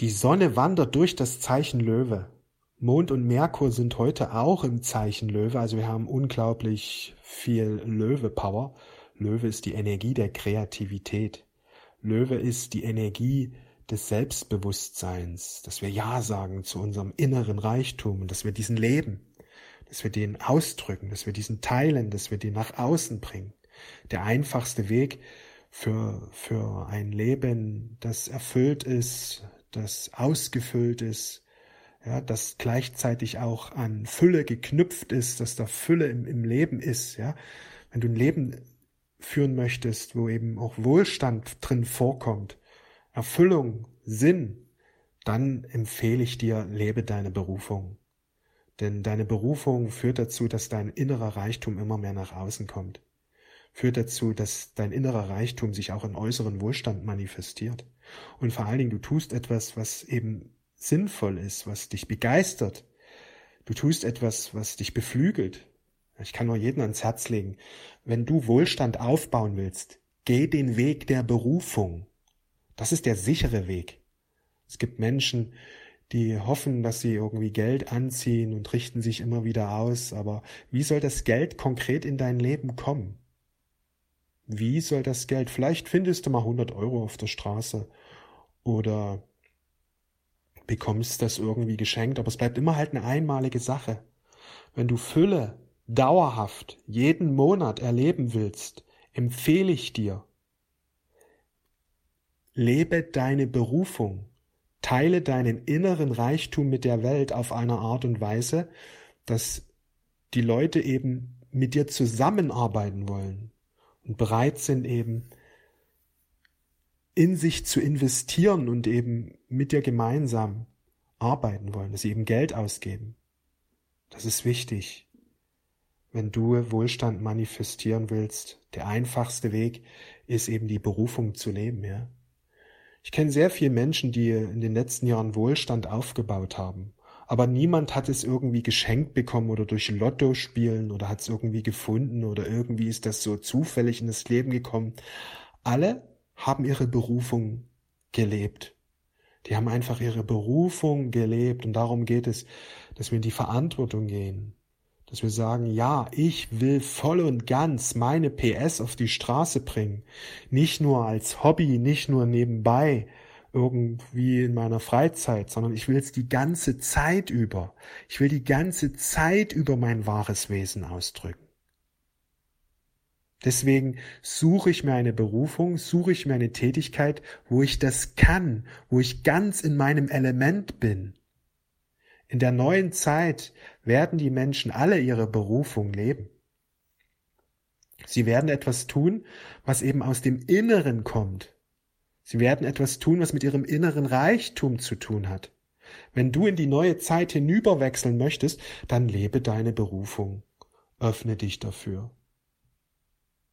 Die Sonne wandert durch das Zeichen Löwe. Mond und Merkur sind heute auch im Zeichen Löwe, also wir haben unglaublich viel Löwe-Power. Löwe ist die Energie der Kreativität. Löwe ist die Energie des Selbstbewusstseins, dass wir Ja sagen zu unserem inneren Reichtum und dass wir diesen leben, dass wir den ausdrücken, dass wir diesen teilen, dass wir den nach außen bringen. Der einfachste Weg für, für ein Leben, das erfüllt ist, das ausgefüllt ist, ja, das gleichzeitig auch an Fülle geknüpft ist, dass da Fülle im, im Leben ist, ja. Wenn du ein Leben führen möchtest, wo eben auch Wohlstand drin vorkommt, Erfüllung, Sinn, dann empfehle ich dir, lebe deine Berufung. Denn deine Berufung führt dazu, dass dein innerer Reichtum immer mehr nach außen kommt. Führt dazu, dass dein innerer Reichtum sich auch in äußeren Wohlstand manifestiert. Und vor allen Dingen, du tust etwas, was eben sinnvoll ist, was dich begeistert. Du tust etwas, was dich beflügelt. Ich kann nur jeden ans Herz legen. Wenn du Wohlstand aufbauen willst, geh den Weg der Berufung. Das ist der sichere Weg. Es gibt Menschen, die hoffen, dass sie irgendwie Geld anziehen und richten sich immer wieder aus. Aber wie soll das Geld konkret in dein Leben kommen? Wie soll das Geld? Vielleicht findest du mal 100 Euro auf der Straße oder bekommst das irgendwie geschenkt, aber es bleibt immer halt eine einmalige Sache. Wenn du Fülle dauerhaft jeden Monat erleben willst, empfehle ich dir, lebe deine Berufung, teile deinen inneren Reichtum mit der Welt auf eine Art und Weise, dass die Leute eben mit dir zusammenarbeiten wollen und bereit sind eben in sich zu investieren und eben mit dir gemeinsam arbeiten wollen, dass sie eben Geld ausgeben. Das ist wichtig. Wenn du Wohlstand manifestieren willst, der einfachste Weg ist eben die Berufung zu leben, ja. Ich kenne sehr viele Menschen, die in den letzten Jahren Wohlstand aufgebaut haben. Aber niemand hat es irgendwie geschenkt bekommen oder durch Lotto spielen oder hat es irgendwie gefunden oder irgendwie ist das so zufällig in das Leben gekommen. Alle haben ihre Berufung gelebt. Die haben einfach ihre Berufung gelebt und darum geht es, dass wir in die Verantwortung gehen, dass wir sagen, ja, ich will voll und ganz meine PS auf die Straße bringen, nicht nur als Hobby, nicht nur nebenbei, irgendwie in meiner Freizeit, sondern ich will es die ganze Zeit über. Ich will die ganze Zeit über mein wahres Wesen ausdrücken. Deswegen suche ich mir eine Berufung, suche ich mir eine Tätigkeit, wo ich das kann, wo ich ganz in meinem Element bin. In der neuen Zeit werden die Menschen alle ihre Berufung leben. Sie werden etwas tun, was eben aus dem Inneren kommt. Sie werden etwas tun, was mit ihrem inneren Reichtum zu tun hat. Wenn du in die neue Zeit hinüberwechseln möchtest, dann lebe deine Berufung. Öffne dich dafür.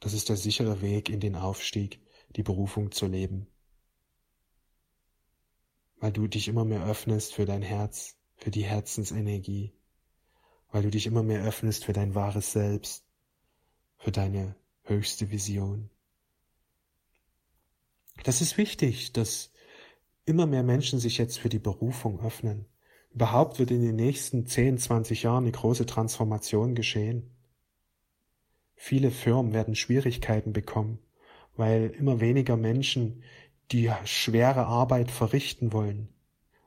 Das ist der sichere Weg in den Aufstieg, die Berufung zu leben. Weil du dich immer mehr öffnest für dein Herz, für die Herzensenergie, weil du dich immer mehr öffnest für dein wahres Selbst, für deine höchste Vision. Das ist wichtig, dass immer mehr Menschen sich jetzt für die Berufung öffnen. Überhaupt wird in den nächsten 10, 20 Jahren eine große Transformation geschehen. Viele Firmen werden Schwierigkeiten bekommen, weil immer weniger Menschen die schwere Arbeit verrichten wollen.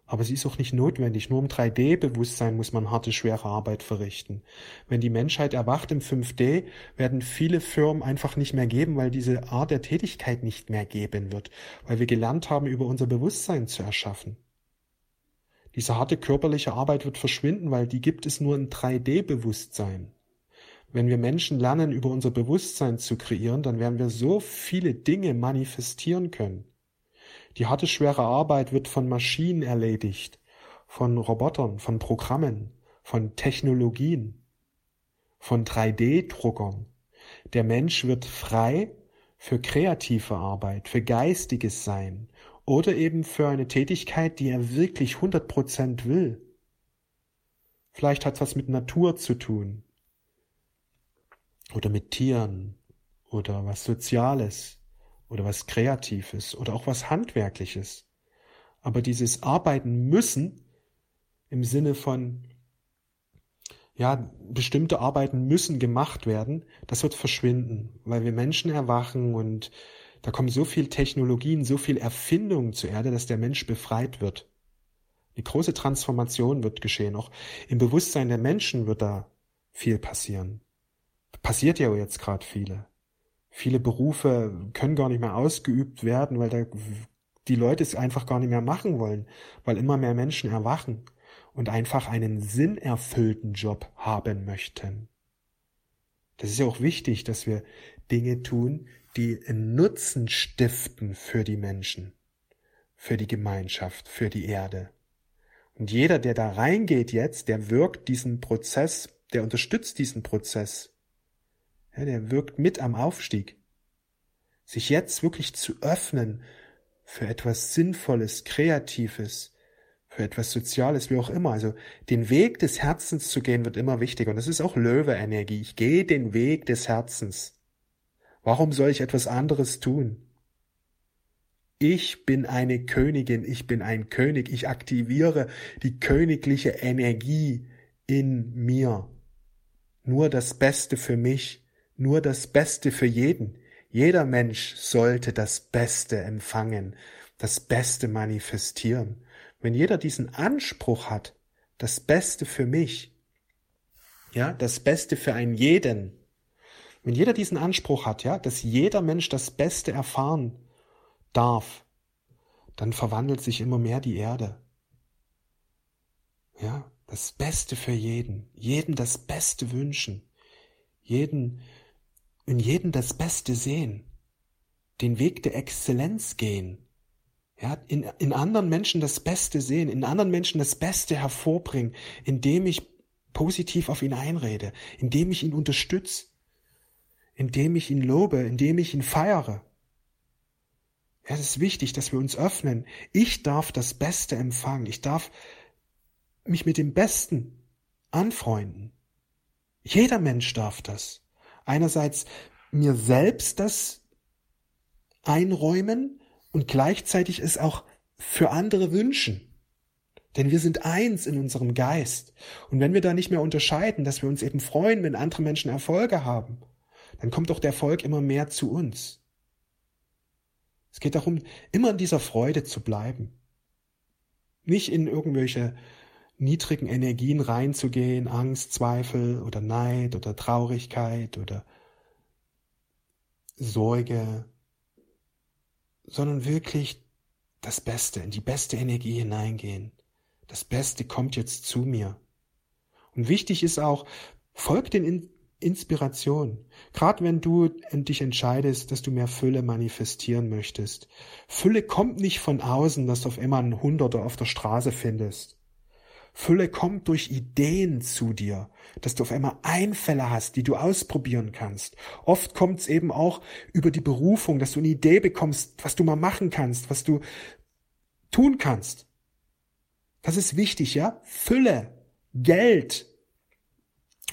Aber sie ist auch nicht notwendig. Nur im 3D-Bewusstsein muss man harte, schwere Arbeit verrichten. Wenn die Menschheit erwacht im 5D, werden viele Firmen einfach nicht mehr geben, weil diese Art der Tätigkeit nicht mehr geben wird, weil wir gelernt haben, über unser Bewusstsein zu erschaffen. Diese harte körperliche Arbeit wird verschwinden, weil die gibt es nur im 3D-Bewusstsein. Wenn wir Menschen lernen, über unser Bewusstsein zu kreieren, dann werden wir so viele Dinge manifestieren können. Die harte, schwere Arbeit wird von Maschinen erledigt, von Robotern, von Programmen, von Technologien, von 3D-Druckern. Der Mensch wird frei für kreative Arbeit, für geistiges Sein oder eben für eine Tätigkeit, die er wirklich 100% will. Vielleicht hat es was mit Natur zu tun, oder mit Tieren oder was Soziales oder was Kreatives oder auch was Handwerkliches. Aber dieses Arbeiten müssen im Sinne von, ja, bestimmte Arbeiten müssen gemacht werden, das wird verschwinden, weil wir Menschen erwachen und da kommen so viel Technologien, so viel Erfindungen zur Erde, dass der Mensch befreit wird. Die große Transformation wird geschehen. Auch im Bewusstsein der Menschen wird da viel passieren. Passiert ja jetzt gerade viele. Viele Berufe können gar nicht mehr ausgeübt werden, weil da die Leute es einfach gar nicht mehr machen wollen, weil immer mehr Menschen erwachen und einfach einen sinnerfüllten Job haben möchten. Das ist ja auch wichtig, dass wir Dinge tun, die einen Nutzen stiften für die Menschen, für die Gemeinschaft, für die Erde. Und jeder, der da reingeht jetzt, der wirkt diesen Prozess, der unterstützt diesen Prozess. Ja, der wirkt mit am Aufstieg. Sich jetzt wirklich zu öffnen für etwas Sinnvolles, Kreatives, für etwas Soziales, wie auch immer. Also den Weg des Herzens zu gehen wird immer wichtiger. Und das ist auch Löwe-Energie. Ich gehe den Weg des Herzens. Warum soll ich etwas anderes tun? Ich bin eine Königin, ich bin ein König, ich aktiviere die königliche Energie in mir. Nur das Beste für mich, nur das Beste für jeden. Jeder Mensch sollte das Beste empfangen, das Beste manifestieren. Wenn jeder diesen Anspruch hat, das Beste für mich, ja, das Beste für einen jeden, wenn jeder diesen Anspruch hat, ja, dass jeder Mensch das Beste erfahren darf, dann verwandelt sich immer mehr die Erde. Ja, das Beste für jeden, jeden das Beste wünschen, jeden, in jeden das Beste sehen, den Weg der Exzellenz gehen, ja, in, in anderen Menschen das Beste sehen, in anderen Menschen das Beste hervorbringen, indem ich positiv auf ihn einrede, indem ich ihn unterstütze, indem ich ihn lobe, indem ich ihn feiere. Ja, es ist wichtig, dass wir uns öffnen. Ich darf das Beste empfangen. Ich darf mich mit dem Besten anfreunden. Jeder Mensch darf das. Einerseits mir selbst das einräumen und gleichzeitig es auch für andere wünschen. Denn wir sind eins in unserem Geist. Und wenn wir da nicht mehr unterscheiden, dass wir uns eben freuen, wenn andere Menschen Erfolge haben, dann kommt doch der Erfolg immer mehr zu uns. Es geht darum, immer in dieser Freude zu bleiben. Nicht in irgendwelche niedrigen Energien reinzugehen, Angst, Zweifel oder Neid oder Traurigkeit oder Sorge, sondern wirklich das Beste, in die beste Energie hineingehen. Das Beste kommt jetzt zu mir. Und wichtig ist auch, folg den Inspiration. Gerade wenn du dich entscheidest, dass du mehr Fülle manifestieren möchtest. Fülle kommt nicht von außen, dass du auf einmal einen Hunderter auf der Straße findest. Fülle kommt durch Ideen zu dir, dass du auf einmal Einfälle hast, die du ausprobieren kannst. Oft kommt es eben auch über die Berufung, dass du eine Idee bekommst, was du mal machen kannst, was du tun kannst. Das ist wichtig, ja? Fülle, Geld,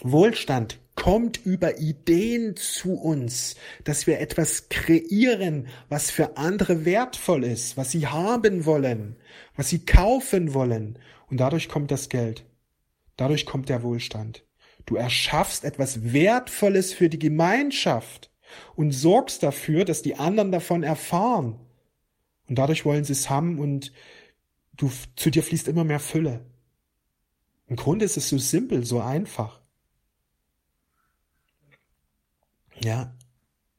Wohlstand kommt über Ideen zu uns, dass wir etwas kreieren, was für andere wertvoll ist, was sie haben wollen, was sie kaufen wollen. Und dadurch kommt das Geld. Dadurch kommt der Wohlstand. Du erschaffst etwas Wertvolles für die Gemeinschaft und sorgst dafür, dass die anderen davon erfahren. Und dadurch wollen sie es haben und du, zu dir fließt immer mehr Fülle. Im Grunde ist es so simpel, so einfach. Ja,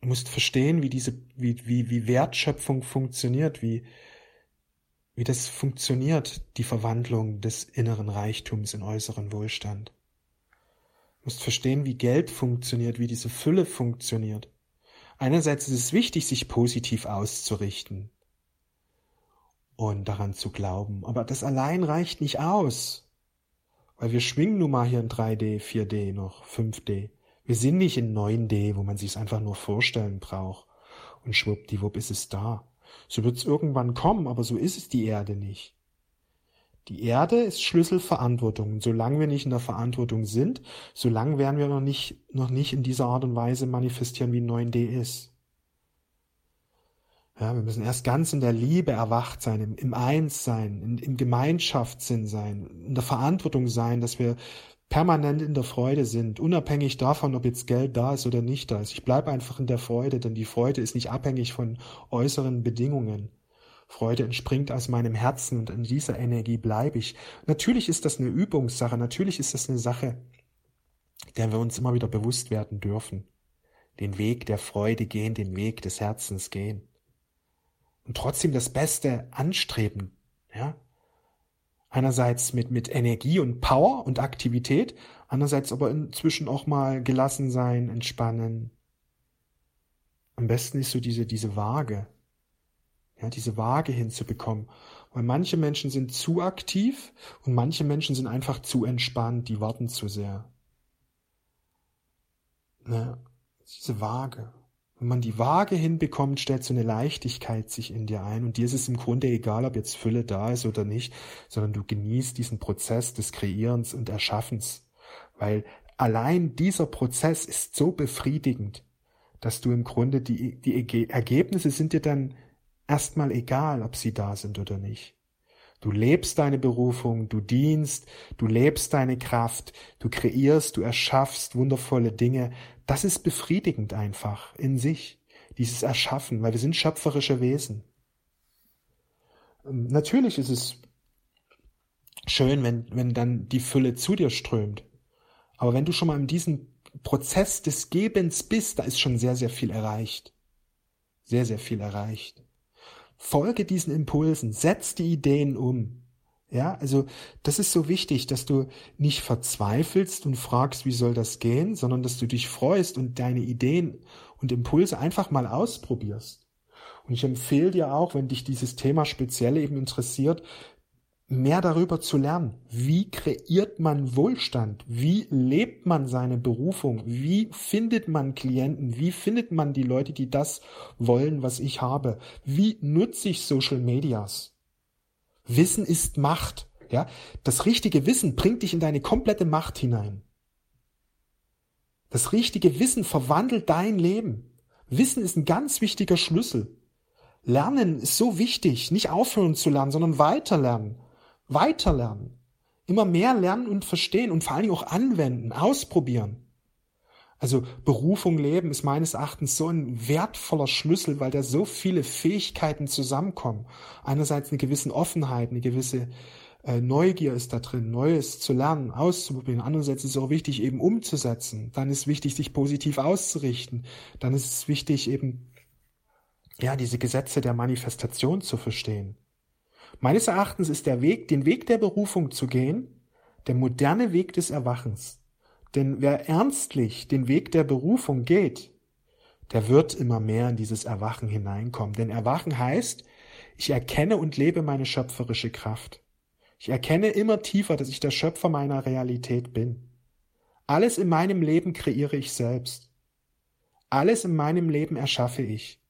du musst verstehen, wie diese, wie, wie, wie Wertschöpfung funktioniert, wie, wie das funktioniert, die Verwandlung des inneren Reichtums in äußeren Wohlstand. Du musst verstehen, wie Geld funktioniert, wie diese Fülle funktioniert. Einerseits ist es wichtig, sich positiv auszurichten und daran zu glauben, aber das allein reicht nicht aus, weil wir schwingen nun mal hier in 3D, 4D noch, 5D. Wir sind nicht in 9D, wo man sich es einfach nur vorstellen braucht. Und schwuppdiwupp ist es da. So wird es irgendwann kommen, aber so ist es die Erde nicht. Die Erde ist Schlüsselverantwortung. Und solange wir nicht in der Verantwortung sind, solange werden wir noch nicht, noch nicht in dieser Art und Weise manifestieren, wie 9D ist. Ja, wir müssen erst ganz in der Liebe erwacht sein, im, im Einssein, in, im Gemeinschaftssinn sein, in der Verantwortung sein, dass wir permanent in der Freude sind, unabhängig davon, ob jetzt Geld da ist oder nicht da ist. Ich bleibe einfach in der Freude, denn die Freude ist nicht abhängig von äußeren Bedingungen. Freude entspringt aus meinem Herzen und in dieser Energie bleibe ich. Natürlich ist das eine Übungssache, natürlich ist das eine Sache, der wir uns immer wieder bewusst werden dürfen. Den Weg der Freude gehen, den Weg des Herzens gehen. Und trotzdem das Beste anstreben, ja. Einerseits mit, mit Energie und Power und Aktivität, andererseits aber inzwischen auch mal gelassen sein, entspannen. Am besten ist so diese, diese Waage, ja, diese Waage hinzubekommen. Weil manche Menschen sind zu aktiv und manche Menschen sind einfach zu entspannt, die warten zu sehr. Ne, diese Waage. Wenn man die Waage hinbekommt, stellt so eine Leichtigkeit sich in dir ein und dir ist es im Grunde egal, ob jetzt Fülle da ist oder nicht, sondern du genießt diesen Prozess des Kreierens und Erschaffens, weil allein dieser Prozess ist so befriedigend, dass du im Grunde die, die Ergebnisse sind dir dann erstmal egal, ob sie da sind oder nicht. Du lebst deine Berufung, du dienst, du lebst deine Kraft, du kreierst, du erschaffst wundervolle Dinge. Das ist befriedigend einfach in sich, dieses Erschaffen, weil wir sind schöpferische Wesen. Ähm, natürlich ist es schön, wenn, wenn dann die Fülle zu dir strömt. Aber wenn du schon mal in diesem Prozess des Gebens bist, da ist schon sehr, sehr viel erreicht. Sehr, sehr viel erreicht. Folge diesen Impulsen, setz die Ideen um. Ja, also das ist so wichtig, dass du nicht verzweifelst und fragst, wie soll das gehen, sondern dass du dich freust und deine Ideen und Impulse einfach mal ausprobierst. Und ich empfehle dir auch, wenn dich dieses Thema speziell eben interessiert, mehr darüber zu lernen. Wie kreiert man Wohlstand? Wie lebt man seine Berufung? Wie findet man Klienten? Wie findet man die Leute, die das wollen, was ich habe? Wie nutze ich Social Medias? Wissen ist Macht. Ja, das richtige Wissen bringt dich in deine komplette Macht hinein. Das richtige Wissen verwandelt dein Leben. Wissen ist ein ganz wichtiger Schlüssel. Lernen ist so wichtig, nicht aufhören zu lernen, sondern weiterlernen weiterlernen, immer mehr lernen und verstehen und vor allen Dingen auch anwenden, ausprobieren. Also Berufung leben ist meines Erachtens so ein wertvoller Schlüssel, weil da so viele Fähigkeiten zusammenkommen. Einerseits eine gewisse Offenheit, eine gewisse äh, Neugier ist da drin, Neues zu lernen, auszuprobieren. Andererseits ist es auch wichtig, eben umzusetzen. Dann ist wichtig, sich positiv auszurichten. Dann ist es wichtig, eben, ja, diese Gesetze der Manifestation zu verstehen. Meines Erachtens ist der Weg, den Weg der Berufung zu gehen, der moderne Weg des Erwachens. Denn wer ernstlich den Weg der Berufung geht, der wird immer mehr in dieses Erwachen hineinkommen. Denn Erwachen heißt, ich erkenne und lebe meine schöpferische Kraft. Ich erkenne immer tiefer, dass ich der Schöpfer meiner Realität bin. Alles in meinem Leben kreiere ich selbst. Alles in meinem Leben erschaffe ich.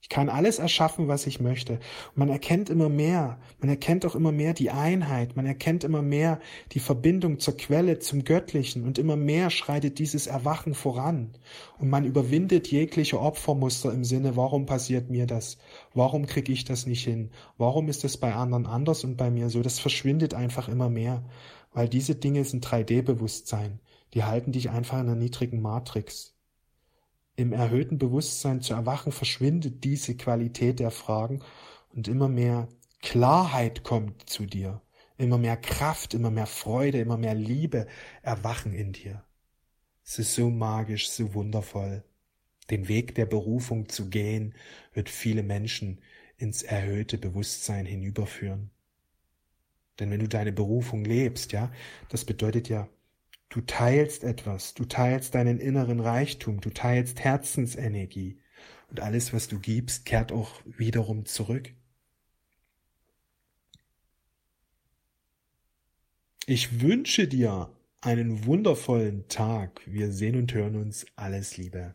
Ich kann alles erschaffen, was ich möchte. Und man erkennt immer mehr, man erkennt auch immer mehr die Einheit, man erkennt immer mehr die Verbindung zur Quelle, zum Göttlichen und immer mehr schreitet dieses Erwachen voran. Und man überwindet jegliche Opfermuster im Sinne, warum passiert mir das? Warum kriege ich das nicht hin? Warum ist es bei anderen anders und bei mir so? Das verschwindet einfach immer mehr, weil diese Dinge sind 3D-Bewusstsein. Die halten dich einfach in einer niedrigen Matrix im erhöhten Bewusstsein zu erwachen, verschwindet diese Qualität der Fragen und immer mehr Klarheit kommt zu dir, immer mehr Kraft, immer mehr Freude, immer mehr Liebe erwachen in dir. Es ist so magisch, so wundervoll. Den Weg der Berufung zu gehen, wird viele Menschen ins erhöhte Bewusstsein hinüberführen. Denn wenn du deine Berufung lebst, ja, das bedeutet ja Du teilst etwas, du teilst deinen inneren Reichtum, du teilst Herzensenergie und alles, was du gibst, kehrt auch wiederum zurück. Ich wünsche dir einen wundervollen Tag. Wir sehen und hören uns. Alles Liebe.